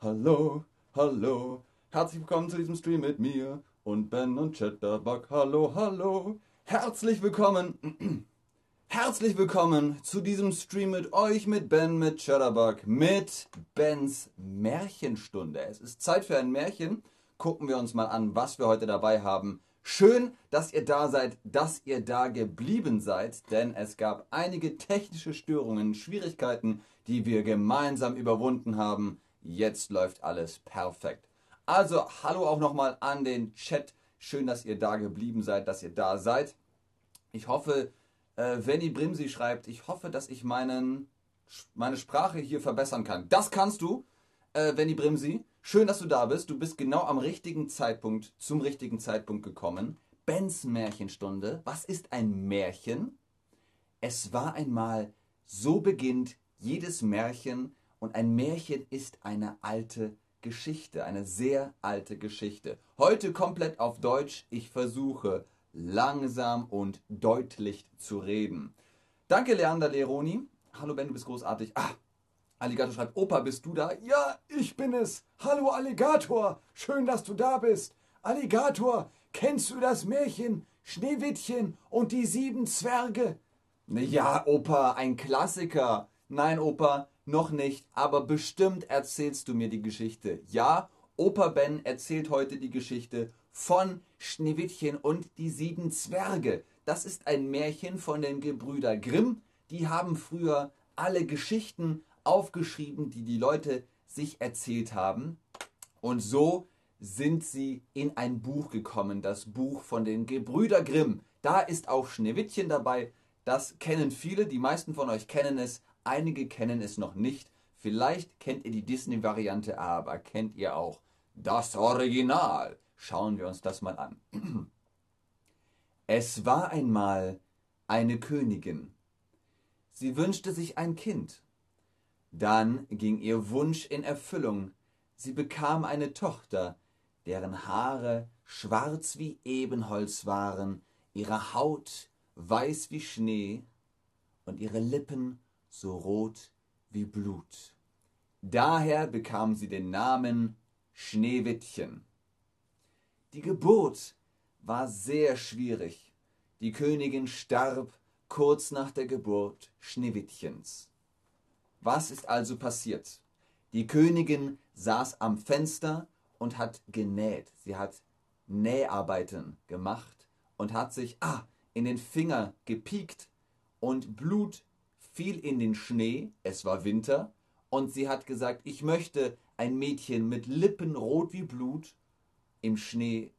Hallo, hallo. Herzlich willkommen zu diesem Stream mit mir und Ben und Chatterbug. Hallo, hallo. Herzlich willkommen. Herzlich willkommen zu diesem Stream mit euch, mit Ben, mit Chatterbug, mit Bens Märchenstunde. Es ist Zeit für ein Märchen. Gucken wir uns mal an, was wir heute dabei haben. Schön, dass ihr da seid, dass ihr da geblieben seid, denn es gab einige technische Störungen, Schwierigkeiten, die wir gemeinsam überwunden haben. Jetzt läuft alles perfekt. Also, hallo auch nochmal an den Chat. Schön, dass ihr da geblieben seid, dass ihr da seid. Ich hoffe, äh, Venny Brimsi schreibt, ich hoffe, dass ich meinen, meine Sprache hier verbessern kann. Das kannst du, äh, Venny Brimsi. Schön, dass du da bist. Du bist genau am richtigen Zeitpunkt, zum richtigen Zeitpunkt gekommen. Bens Märchenstunde. Was ist ein Märchen? Es war einmal, so beginnt jedes Märchen und ein Märchen ist eine alte Geschichte, eine sehr alte Geschichte. Heute komplett auf Deutsch. Ich versuche langsam und deutlich zu reden. Danke, Leander Leroni. Hallo Ben, du bist großartig. Ah, Alligator schreibt, Opa, bist du da? Ja, ich bin es. Hallo Alligator, schön, dass du da bist. Alligator, kennst du das Märchen Schneewittchen und die sieben Zwerge? Ja, Opa, ein Klassiker. Nein, Opa, noch nicht, aber bestimmt erzählst du mir die Geschichte. Ja, Opa Ben erzählt heute die Geschichte von Schneewittchen und die sieben Zwerge. Das ist ein Märchen von den Gebrüder Grimm. Die haben früher alle Geschichten aufgeschrieben, die die Leute sich erzählt haben. Und so sind sie in ein Buch gekommen, das Buch von den Gebrüder Grimm. Da ist auch Schneewittchen dabei. Das kennen viele, die meisten von euch kennen es. Einige kennen es noch nicht. Vielleicht kennt ihr die Disney-Variante, aber kennt ihr auch das Original? Schauen wir uns das mal an. Es war einmal eine Königin. Sie wünschte sich ein Kind. Dann ging ihr Wunsch in Erfüllung. Sie bekam eine Tochter, deren Haare schwarz wie Ebenholz waren, ihre Haut weiß wie Schnee und ihre Lippen so rot wie Blut. Daher bekam sie den Namen Schneewittchen. Die Geburt war sehr schwierig. Die Königin starb kurz nach der Geburt Schneewittchens. Was ist also passiert? Die Königin saß am Fenster und hat genäht. Sie hat Näharbeiten gemacht und hat sich ah, in den Finger gepiekt und Blut fiel in den Schnee, es war Winter, und sie hat gesagt, ich möchte ein Mädchen mit Lippen rot wie Blut im Schnee,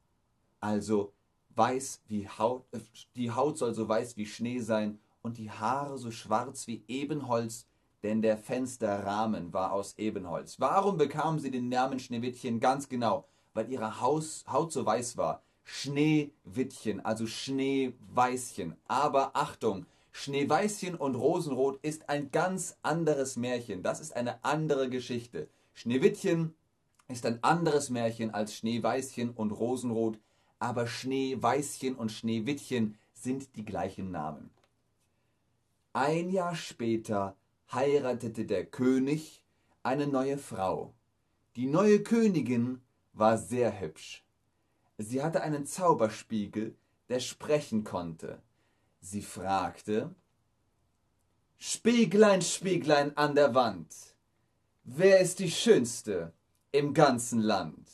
also weiß wie Haut, äh, die Haut soll so weiß wie Schnee sein und die Haare so schwarz wie Ebenholz, denn der Fensterrahmen war aus Ebenholz. Warum bekam sie den Namen Schneewittchen? Ganz genau, weil ihre Haus, Haut so weiß war. Schneewittchen, also Schneeweißchen. Aber Achtung, Schneeweißchen und Rosenrot ist ein ganz anderes Märchen. Das ist eine andere Geschichte. Schneewittchen ist ein anderes Märchen als Schneeweißchen und Rosenrot, aber Schneeweißchen und Schneewittchen sind die gleichen Namen. Ein Jahr später heiratete der König eine neue Frau. Die neue Königin war sehr hübsch. Sie hatte einen Zauberspiegel, der sprechen konnte. Sie fragte Spieglein, Spieglein an der Wand, wer ist die Schönste im ganzen Land?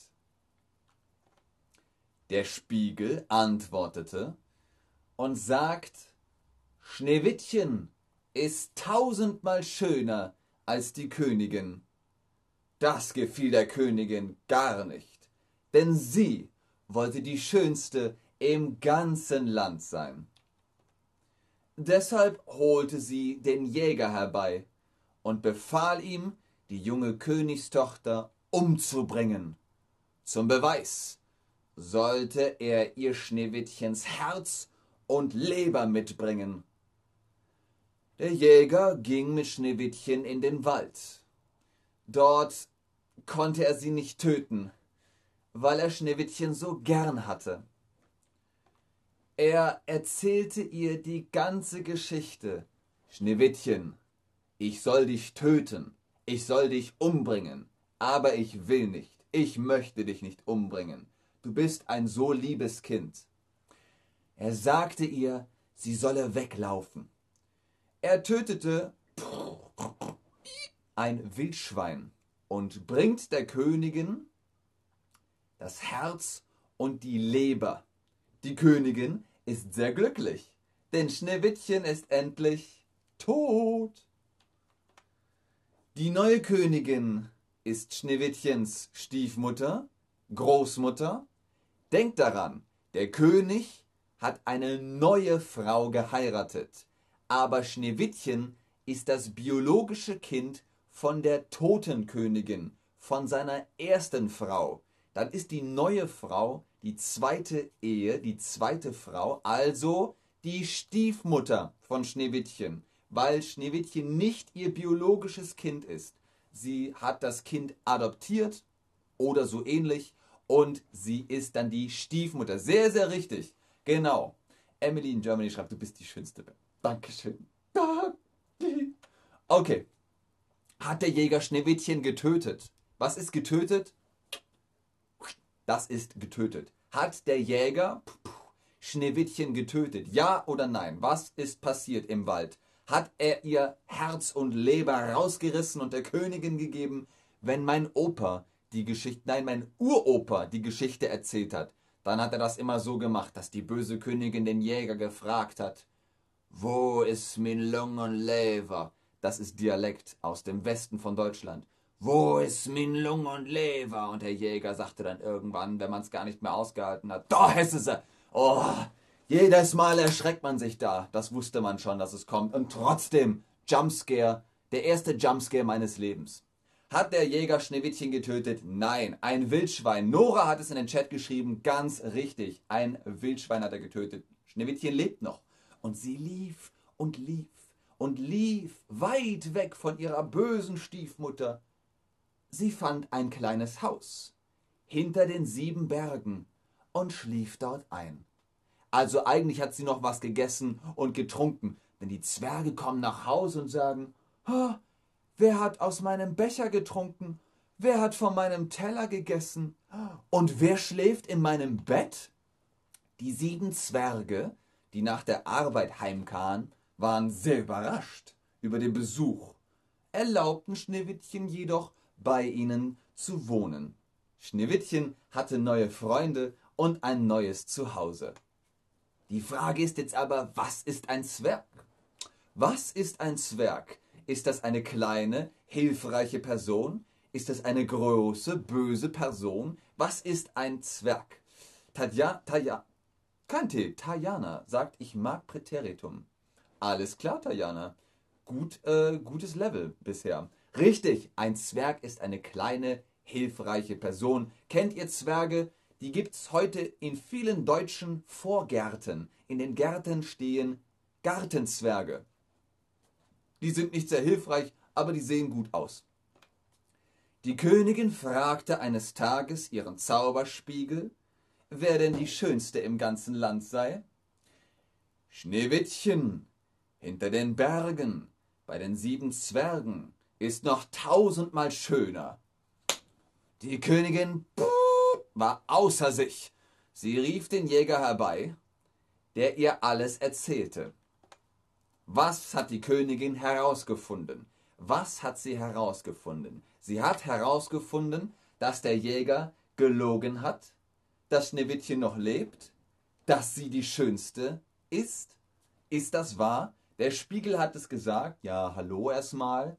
Der Spiegel antwortete und sagt Schneewittchen ist tausendmal schöner als die Königin. Das gefiel der Königin gar nicht, denn sie wollte die schönste im ganzen Land sein. Deshalb holte sie den Jäger herbei und befahl ihm, die junge Königstochter umzubringen. Zum Beweis sollte er ihr Schneewittchens Herz und Leber mitbringen. Der Jäger ging mit Schneewittchen in den Wald. Dort konnte er sie nicht töten, weil er Schneewittchen so gern hatte. Er erzählte ihr die ganze Geschichte. Schneewittchen, ich soll dich töten, ich soll dich umbringen, aber ich will nicht. Ich möchte dich nicht umbringen. Du bist ein so liebes Kind. Er sagte ihr, sie solle weglaufen. Er tötete ein Wildschwein und bringt der Königin das Herz und die Leber. Die Königin ist sehr glücklich, denn Schneewittchen ist endlich tot. Die neue Königin ist Schneewittchens Stiefmutter, Großmutter. Denkt daran, der König hat eine neue Frau geheiratet, aber Schneewittchen ist das biologische Kind von der toten Königin, von seiner ersten Frau. Dann ist die neue Frau die zweite Ehe, die zweite Frau, also die Stiefmutter von Schneewittchen, weil Schneewittchen nicht ihr biologisches Kind ist. Sie hat das Kind adoptiert oder so ähnlich und sie ist dann die Stiefmutter. Sehr, sehr richtig. Genau. Emily in Germany schreibt, du bist die Schönste. Dankeschön. Okay. Hat der Jäger Schneewittchen getötet? Was ist getötet? Das ist getötet. Hat der Jäger Schneewittchen getötet? Ja oder nein? Was ist passiert im Wald? Hat er ihr Herz und Leber rausgerissen und der Königin gegeben? Wenn mein Opa die Geschichte, nein, mein Uropa die Geschichte erzählt hat, dann hat er das immer so gemacht, dass die böse Königin den Jäger gefragt hat, wo ist mein Lung und Leber? Das ist Dialekt aus dem Westen von Deutschland. Wo ist mein Lung und Leber? Und der Jäger sagte dann irgendwann, wenn man es gar nicht mehr ausgehalten hat, da ist sie. Oh, jedes Mal erschreckt man sich da. Das wusste man schon, dass es kommt. Und trotzdem, Jumpscare, der erste Jumpscare meines Lebens. Hat der Jäger Schneewittchen getötet? Nein, ein Wildschwein. Nora hat es in den Chat geschrieben, ganz richtig. Ein Wildschwein hat er getötet. Schneewittchen lebt noch. Und sie lief und lief und lief weit weg von ihrer bösen Stiefmutter Sie fand ein kleines Haus hinter den sieben Bergen und schlief dort ein. Also eigentlich hat sie noch was gegessen und getrunken, denn die Zwerge kommen nach Hause und sagen, oh, wer hat aus meinem Becher getrunken? Wer hat von meinem Teller gegessen? Und wer schläft in meinem Bett? Die sieben Zwerge, die nach der Arbeit heimkamen, waren sehr überrascht über den Besuch, erlaubten Schneewittchen jedoch, bei ihnen zu wohnen. Schneewittchen hatte neue Freunde und ein neues Zuhause. Die Frage ist jetzt aber, was ist ein Zwerg? Was ist ein Zwerg? Ist das eine kleine, hilfreiche Person? Ist das eine große, böse Person? Was ist ein Zwerg? Tadja, Taja, Kante, Tajana sagt, ich mag Präteritum. Alles klar, Tajana. Gut, äh, gutes Level bisher. Richtig, ein Zwerg ist eine kleine, hilfreiche Person. Kennt ihr Zwerge? Die gibt es heute in vielen deutschen Vorgärten. In den Gärten stehen Gartenzwerge. Die sind nicht sehr hilfreich, aber die sehen gut aus. Die Königin fragte eines Tages ihren Zauberspiegel, wer denn die Schönste im ganzen Land sei. Schneewittchen, hinter den Bergen, bei den sieben Zwergen, ist noch tausendmal schöner. Die Königin war außer sich. Sie rief den Jäger herbei, der ihr alles erzählte. Was hat die Königin herausgefunden? Was hat sie herausgefunden? Sie hat herausgefunden, dass der Jäger gelogen hat, dass Schneewittchen noch lebt, dass sie die Schönste ist. Ist das wahr? Der Spiegel hat es gesagt. Ja, hallo erstmal.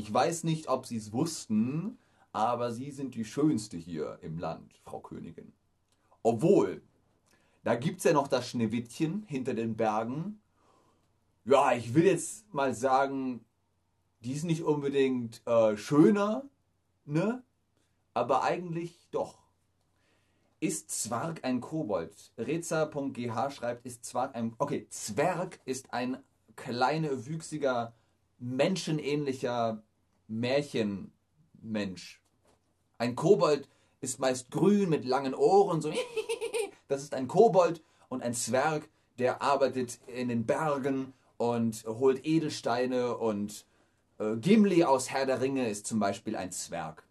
Ich weiß nicht, ob Sie es wussten, aber Sie sind die Schönste hier im Land, Frau Königin. Obwohl, da gibt es ja noch das Schneewittchen hinter den Bergen. Ja, ich will jetzt mal sagen, die ist nicht unbedingt äh, schöner, ne? Aber eigentlich doch. Ist Zwerg ein Kobold? Reza.gh schreibt, ist Zwerg ein. Okay, Zwerg ist ein kleiner, wüchsiger menschenähnlicher Märchenmensch. Ein Kobold ist meist grün mit langen Ohren, so das ist ein Kobold und ein Zwerg, der arbeitet in den Bergen und holt Edelsteine und äh, Gimli aus Herr der Ringe ist zum Beispiel ein Zwerg.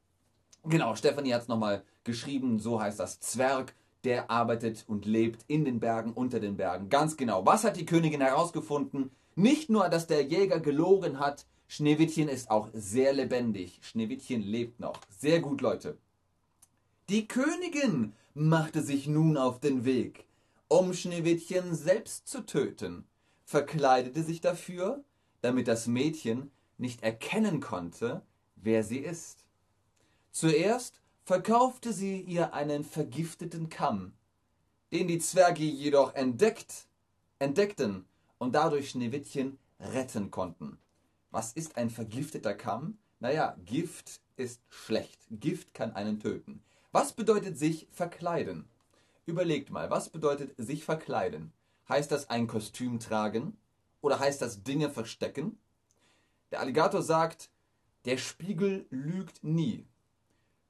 Genau, Stephanie hat es nochmal geschrieben, so heißt das Zwerg, der arbeitet und lebt in den Bergen, unter den Bergen. Ganz genau. Was hat die Königin herausgefunden? Nicht nur, dass der Jäger gelogen hat, Schneewittchen ist auch sehr lebendig. Schneewittchen lebt noch. Sehr gut, Leute. Die Königin machte sich nun auf den Weg, um Schneewittchen selbst zu töten, verkleidete sich dafür, damit das Mädchen nicht erkennen konnte, wer sie ist. Zuerst verkaufte sie ihr einen vergifteten Kamm, den die Zwerge jedoch entdeckt, entdeckten und dadurch Schneewittchen retten konnten. Was ist ein vergifteter Kamm? Naja, Gift ist schlecht. Gift kann einen töten. Was bedeutet sich verkleiden? Überlegt mal, was bedeutet sich verkleiden? Heißt das ein Kostüm tragen? Oder heißt das Dinge verstecken? Der Alligator sagt, der Spiegel lügt nie.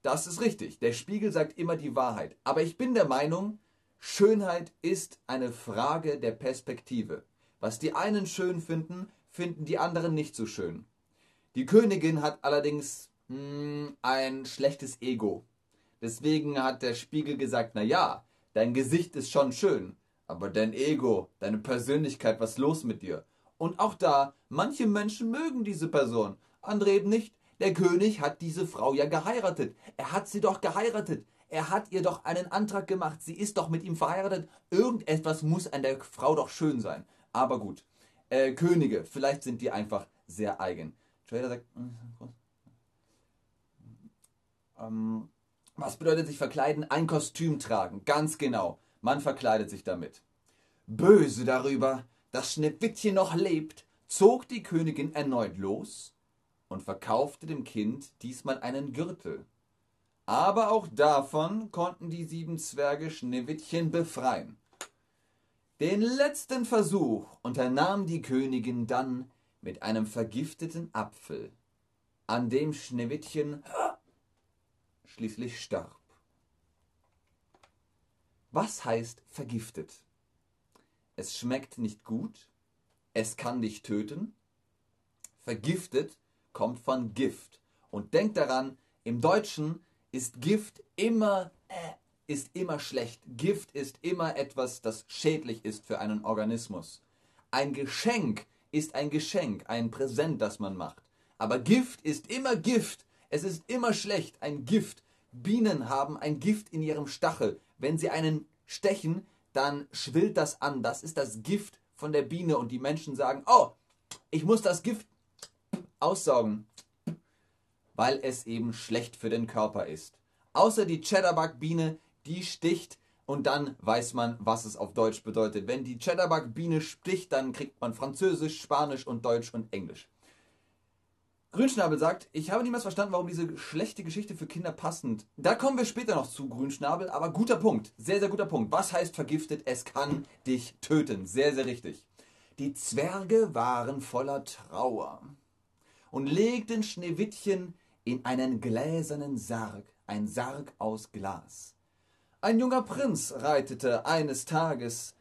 Das ist richtig. Der Spiegel sagt immer die Wahrheit. Aber ich bin der Meinung, Schönheit ist eine Frage der Perspektive. Was die einen schön finden, finden die anderen nicht so schön. Die Königin hat allerdings mh, hm, ein schlechtes Ego. Deswegen hat der Spiegel gesagt, na ja, dein Gesicht ist schon schön, aber dein Ego, deine Persönlichkeit, was los mit dir? Und auch da, manche Menschen mögen diese Person, andere eben nicht. Der König hat diese Frau ja geheiratet. Er hat sie doch geheiratet. Er hat ihr doch einen Antrag gemacht. Sie ist doch mit ihm verheiratet. Irgendetwas muss an der Frau doch schön sein. Aber gut. Äh, Könige, vielleicht sind die einfach sehr eigen. Trader sagt. Ähm, was bedeutet sich verkleiden? Ein Kostüm tragen. Ganz genau. Man verkleidet sich damit. Böse darüber, dass Schneewittchen noch lebt, zog die Königin erneut los und verkaufte dem Kind diesmal einen Gürtel. Aber auch davon konnten die sieben Zwerge Schneewittchen befreien. Den letzten Versuch unternahm die Königin dann mit einem vergifteten Apfel, an dem Schneewittchen schließlich starb. Was heißt vergiftet? Es schmeckt nicht gut, es kann dich töten. Vergiftet kommt von Gift. Und denkt daran, im Deutschen ist Gift immer äh, ist immer schlecht. Gift ist immer etwas, das schädlich ist für einen Organismus. Ein Geschenk ist ein Geschenk, ein Präsent, das man macht. Aber Gift ist immer Gift. Es ist immer schlecht, ein Gift. Bienen haben ein Gift in ihrem Stachel. Wenn sie einen stechen, dann schwillt das an. Das ist das Gift von der Biene und die Menschen sagen, oh, ich muss das Gift aussaugen, weil es eben schlecht für den Körper ist. Außer die Cheddarbug-Biene, die sticht und dann weiß man, was es auf Deutsch bedeutet. Wenn die Cheddarbug-Biene sticht, dann kriegt man Französisch, Spanisch und Deutsch und Englisch. Grünschnabel sagt, ich habe niemals verstanden, warum diese schlechte Geschichte für Kinder passend. Da kommen wir später noch zu, Grünschnabel, aber guter Punkt. Sehr, sehr guter Punkt. Was heißt vergiftet? Es kann dich töten. Sehr, sehr richtig. Die Zwerge waren voller Trauer und legten Schneewittchen in einen gläsernen Sarg, ein Sarg aus Glas. Ein junger Prinz reitete eines Tages,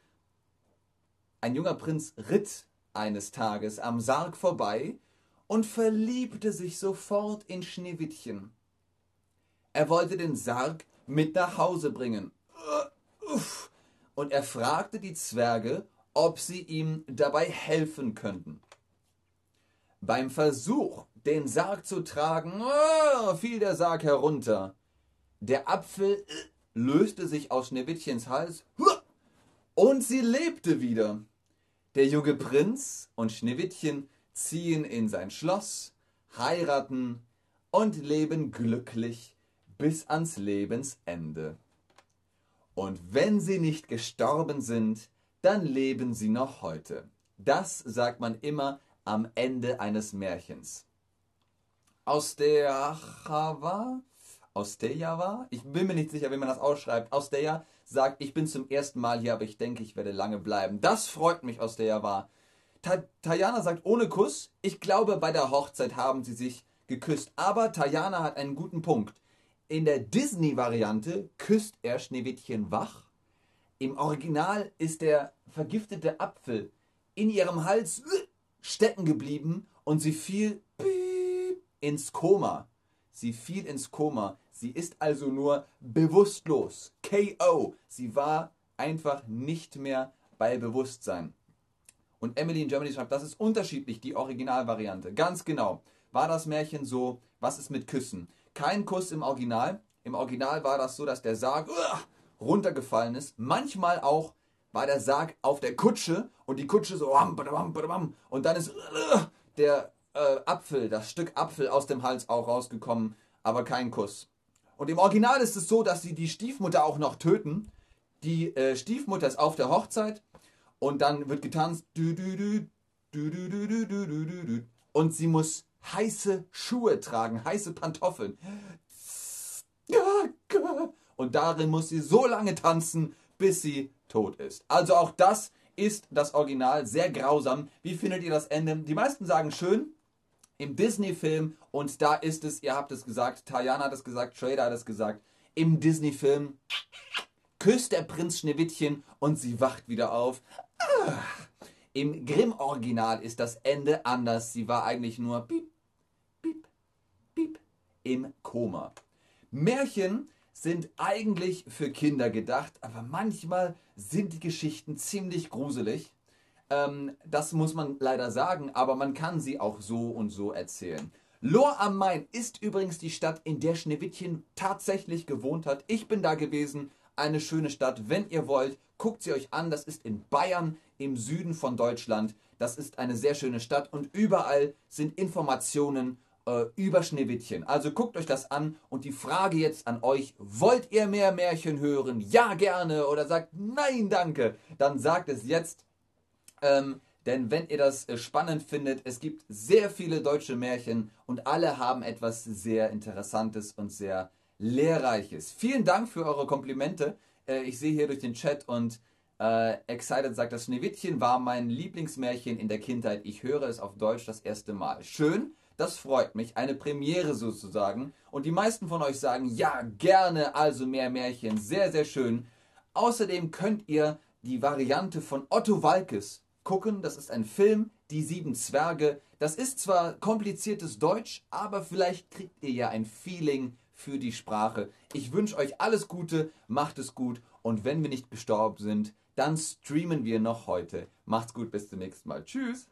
ein junger Prinz ritt eines Tages am Sarg vorbei und verliebte sich sofort in Schneewittchen. Er wollte den Sarg mit nach Hause bringen. Und er fragte die Zwerge, ob sie ihm dabei helfen könnten. Beim Versuch, den Sarg zu tragen, oh, fiel der Sarg herunter. Der Apfel äh, löste sich aus Schneewittchens Hals und sie lebte wieder. Der junge Prinz und Schneewittchen ziehen in sein Schloss, heiraten und leben glücklich bis ans Lebensende. Und wenn sie nicht gestorben sind, dann leben sie noch heute. Das sagt man immer am Ende eines Märchens. Aus der Chava, aus der Java, ich bin mir nicht sicher, wie man das ausschreibt, aus der sagt, ich bin zum ersten Mal hier, aber ich denke, ich werde lange bleiben. Das freut mich aus der Java. Tajana sagt ohne Kuss. Ich glaube, bei der Hochzeit haben sie sich geküsst. Aber Tajana hat einen guten Punkt. In der Disney-Variante küsst er Schneewittchen wach. Im Original ist der vergiftete Apfel in ihrem Hals äh, stecken geblieben und sie fiel ins Koma. Sie fiel ins Koma. Sie ist also nur bewusstlos. KO. Sie war einfach nicht mehr bei Bewusstsein. Und Emily in Germany schreibt, das ist unterschiedlich, die Originalvariante. Ganz genau. War das Märchen so, was ist mit Küssen? Kein Kuss im Original. Im Original war das so, dass der Sarg uh, runtergefallen ist. Manchmal auch war der Sarg auf der Kutsche und die Kutsche so und dann ist uh, der äh, Apfel, das Stück Apfel aus dem Hals auch rausgekommen, aber kein Kuss. Und im Original ist es so, dass sie die Stiefmutter auch noch töten. Die äh, Stiefmutter ist auf der Hochzeit und dann wird getanzt. Und sie muss heiße Schuhe tragen, heiße Pantoffeln. Und darin muss sie so lange tanzen, bis sie tot ist. Also auch das ist das Original sehr grausam. Wie findet ihr das Ende? Die meisten sagen schön im Disney-Film und da ist es, ihr habt es gesagt, Tayana hat es gesagt, Trader hat es gesagt, im Disney-Film küsst der Prinz Schneewittchen und sie wacht wieder auf. Im Grimm-Original ist das Ende anders. Sie war eigentlich nur piep, piep, piep im Koma. Märchen sind eigentlich für Kinder gedacht, aber manchmal sind die Geschichten ziemlich gruselig. Ähm, das muss man leider sagen, aber man kann sie auch so und so erzählen. Lohr am Main ist übrigens die Stadt, in der Schneewittchen tatsächlich gewohnt hat. Ich bin da gewesen. Eine schöne Stadt. Wenn ihr wollt, guckt sie euch an. Das ist in Bayern im Süden von Deutschland. Das ist eine sehr schöne Stadt und überall sind Informationen äh, über Schneewittchen. Also guckt euch das an und die Frage jetzt an euch, wollt ihr mehr Märchen hören? Ja, gerne. Oder sagt nein, danke. Dann sagt es jetzt. Ähm, denn wenn ihr das äh, spannend findet, es gibt sehr viele deutsche Märchen und alle haben etwas sehr Interessantes und sehr Lehrreiches. Vielen Dank für eure Komplimente. Äh, ich sehe hier durch den Chat und äh, Excited sagt, das Schneewittchen war mein Lieblingsmärchen in der Kindheit. Ich höre es auf Deutsch das erste Mal. Schön. Das freut mich. Eine Premiere sozusagen. Und die meisten von euch sagen, ja, gerne, also mehr Märchen. Sehr, sehr schön. Außerdem könnt ihr die Variante von Otto Walkes gucken. Das ist ein Film, Die sieben Zwerge. Das ist zwar kompliziertes Deutsch, aber vielleicht kriegt ihr ja ein Feeling für die Sprache. Ich wünsche euch alles Gute, macht es gut und wenn wir nicht gestorben sind, dann streamen wir noch heute. Macht's gut, bis zum nächsten Mal. Tschüss.